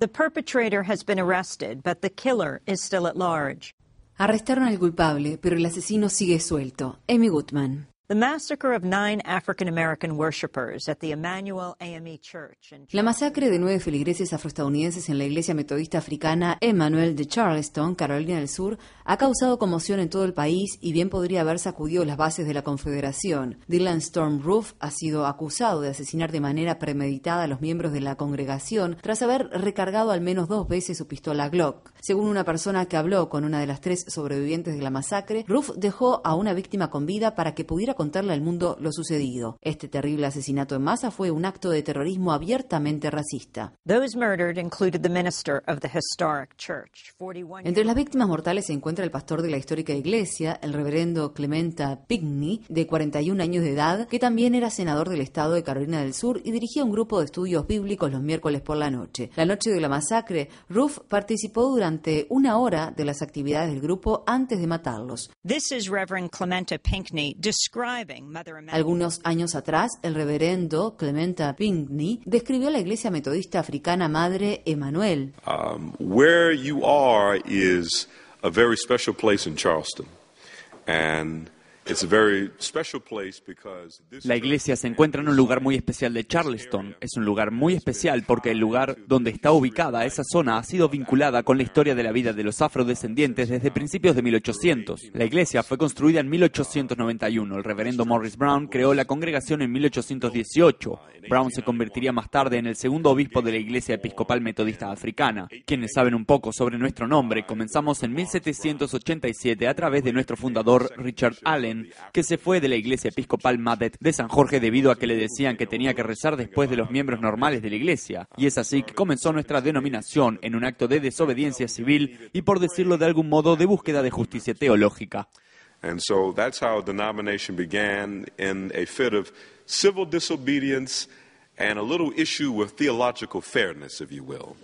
The perpetrator has been arrested, but the killer is still at large. Arrestaron al culpable, pero el asesino sigue suelto. Amy Goodman. In La masacre de nueve feligreses afroestadounidenses en la iglesia metodista africana Emmanuel de Charleston, Carolina del Sur, ha causado conmoción en todo el país y bien podría haber sacudido las bases de la Confederación. Dylan Storm Roof ha sido acusado de asesinar de manera premeditada a los miembros de la congregación tras haber recargado al menos dos veces su pistola Glock. Según una persona que habló con una de las tres sobrevivientes de la masacre, Roof dejó a una víctima con vida para que pudiera contarle al mundo lo sucedido. Este terrible asesinato en masa fue un acto de terrorismo abiertamente racista. Those murdered included the minister of the historic church, 41 Entre las víctimas mortales se encuentra el pastor de la histórica iglesia, el reverendo Clementa Pigney, de 41 años de edad, que también era senador del estado de Carolina del Sur y dirigía un grupo de estudios bíblicos los miércoles por la noche. La noche de la masacre, Ruff participó durante una hora de las actividades del grupo antes de matarlos. This is Reverend Clementa Pinkney Emmanuel. Algunos años atrás, el reverendo Clementa Pinkney describió la iglesia metodista africana Madre Emanuel. Um, where you are is a very special place in Charleston. And it's a very special place because this La iglesia se encuentra en un lugar muy especial de Charleston. Es un lugar muy especial porque el lugar donde está ubicada esa zona ha sido vinculada con la historia de la vida de los afrodescendientes desde principios de 1800. La iglesia fue construida en 1891. El reverendo Morris Brown creó la congregación en 1818. Brown se convertiría más tarde en el segundo obispo de la Iglesia Episcopal Metodista Africana. Quienes saben un poco sobre nuestro nombre, comenzamos en 1787 a través de nuestro fundador Richard Allen, que se fue de la Iglesia Episcopal Madet de San Jorge debido a que le decían que tenía que rezar después de los miembros normales de la Iglesia. Y es así que comenzó nuestra denominación en un acto de desobediencia civil y, por decirlo de algún modo, de búsqueda de justicia teológica. And so that's how denomination began in a fit of civil disobedience and a little issue with theological fairness, if you will.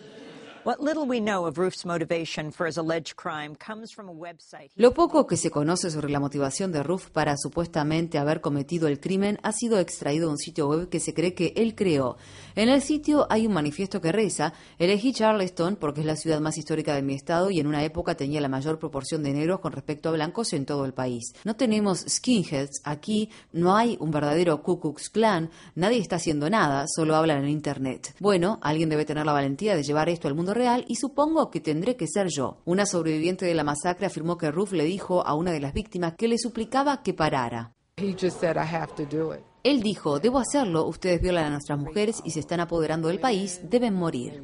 Lo poco que se conoce sobre la motivación de Ruff para supuestamente haber cometido el crimen ha sido extraído de un sitio web que se cree que él creó. En el sitio hay un manifiesto que reza, elegí Charleston porque es la ciudad más histórica de mi estado y en una época tenía la mayor proporción de negros con respecto a blancos en todo el país. No tenemos skinheads aquí, no hay un verdadero Ku Klux Klan, nadie está haciendo nada, solo hablan en internet. Bueno, alguien debe tener la valentía de llevar esto al mundo real y supongo que tendré que ser yo. Una sobreviviente de la masacre afirmó que Ruff le dijo a una de las víctimas que le suplicaba que parara. He just said, I have to do it. Él dijo, debo hacerlo, ustedes violan a nuestras mujeres y se están apoderando del país, deben morir.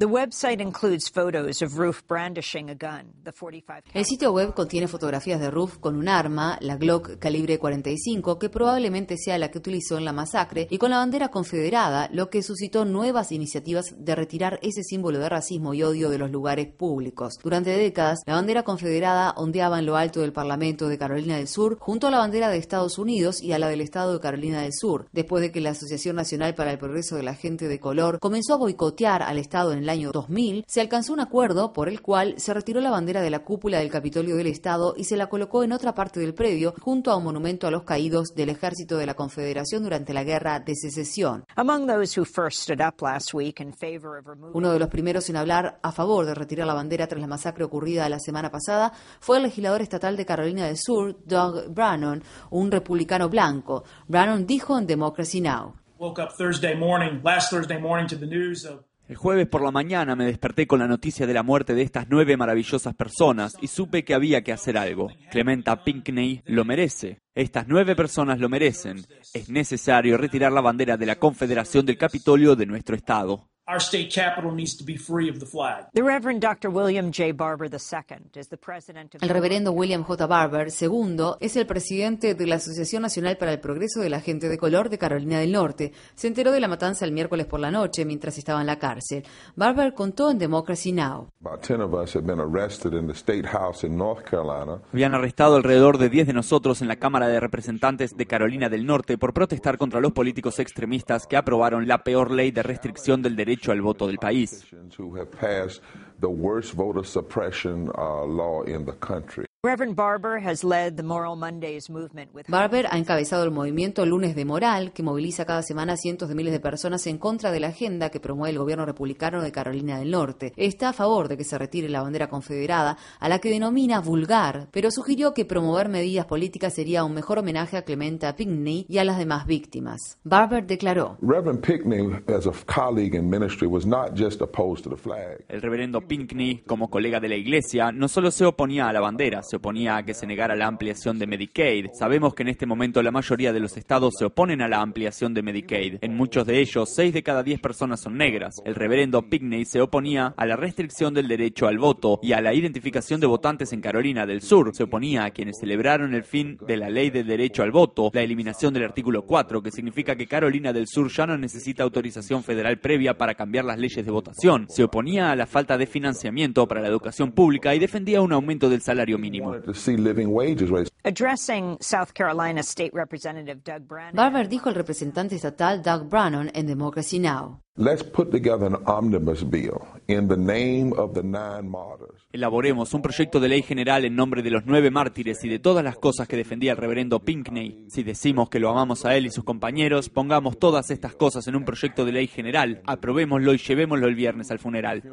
You're taking over our country. And you have to go. The website includes photos of Roof brandishing a gun, the 45 El sitio web contiene fotografías de Ruff con un arma, la Glock calibre 45, que probablemente sea la que utilizó en la masacre, y con la bandera confederada, lo que suscitó nuevas iniciativas de retirar ese símbolo de racismo y odio de los lugares públicos. Durante décadas, la bandera confederada ondeaba en lo alto del Parlamento de Carolina del Sur, junto a la bandera de Estados Unidos y a la del Estado de Carolina del Sur, después de que la Asociación Nacional para el Progreso de la Gente de Color comenzó a boicotear al Estado en el año 2000, se alcanzó un acuerdo por el cual se retiró la bandera de la cúpula del Capitolio del Estado y se la colocó en otra parte del predio junto a un monumento a los caídos del Ejército de la Confederación durante la Guerra de Secesión. Among those who first stood up last week in favor of removing Uno de los primeros en hablar a favor de retirar la bandera tras la masacre ocurrida la semana pasada fue el legislador estatal de Carolina del Sur, Doug Brannon, un republicano blanco. Brannon dijo en Democracy Now! El jueves por la mañana me desperté con la noticia de la muerte de estas nueve maravillosas personas y supe que había que hacer algo. Clementa Pinkney lo merece. Estas nueve personas lo merecen. Es necesario retirar la bandera de la Confederación del Capitolio de nuestro estado. Our state capital needs to be free of the flag. The Reverend Dr. William J. Barber II is the president of El reverendo William J. Barber II es el presidente de la Asociación Nacional para el Progreso de la Gente de Color de Carolina del Norte. Se enteró de la matanza el miércoles por la noche mientras estaba en la cárcel. Barber contó en Democracy Now! About 10 of us had been arrested in the state house in North Carolina. Habían arrestado alrededor de 10 de nosotros en la Cámara de Representantes de Carolina del Norte por protestar contra los políticos extremistas que aprobaron la peor ley de restricción del derecho al voto del país. Barber ha encabezado el movimiento Lunes de Moral, que moviliza cada semana cientos de miles de personas en contra de la agenda que promueve el gobierno republicano de Carolina del Norte. Está a favor de que se retire la bandera confederada, a la que denomina vulgar, pero sugirió que promover medidas políticas sería un mejor homenaje a Clementa Pinckney y a las demás víctimas. Barber declaró: El reverendo Pinckney, como colega de la iglesia, no solo se oponía a la bandera, se oponía a que se negara la ampliación de Medicaid. Sabemos que en este momento la mayoría de los estados se oponen a la ampliación de Medicaid. En muchos de ellos, 6 de cada 10 personas son negras. El reverendo Pickney se oponía a la restricción del derecho al voto y a la identificación de votantes en Carolina del Sur. Se oponía a quienes celebraron el fin de la ley del derecho al voto, la eliminación del artículo 4, que significa que Carolina del Sur ya no necesita autorización federal previa para cambiar las leyes de votación. Se oponía a la falta de financiamiento para la educación pública y defendía un aumento del salario mínimo. Barber dijo al representante estatal Doug Brannon en Democracy Now! Elaboremos un proyecto de ley general en nombre de los nueve mártires y de todas las cosas que defendía el reverendo Pinckney. Si decimos que lo amamos a él y sus compañeros, pongamos todas estas cosas en un proyecto de ley general, aprobémoslo y llevémoslo el viernes al funeral.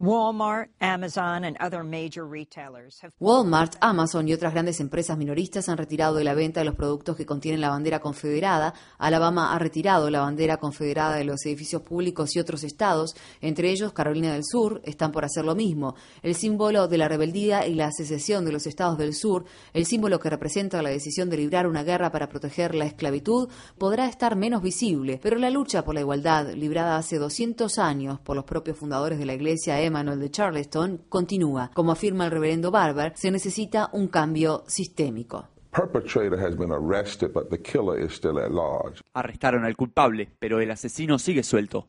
Walmart, Amazon, and other major retailers have... Walmart, Amazon y otras grandes empresas minoristas han retirado de la venta de los productos que contienen la bandera confederada. Alabama ha retirado la bandera confederada de los edificios públicos y otros estados, entre ellos Carolina del Sur, están por hacer lo mismo. El símbolo de la rebeldía y la secesión de los estados del sur, el símbolo que representa la decisión de librar una guerra para proteger la esclavitud, podrá estar menos visible, pero la lucha por la igualdad, librada hace 200 años por los propios fundadores de la Iglesia Manuel de Charleston continúa. Como afirma el reverendo Barber, se necesita un cambio sistémico. Arrestaron al culpable, pero el asesino sigue suelto.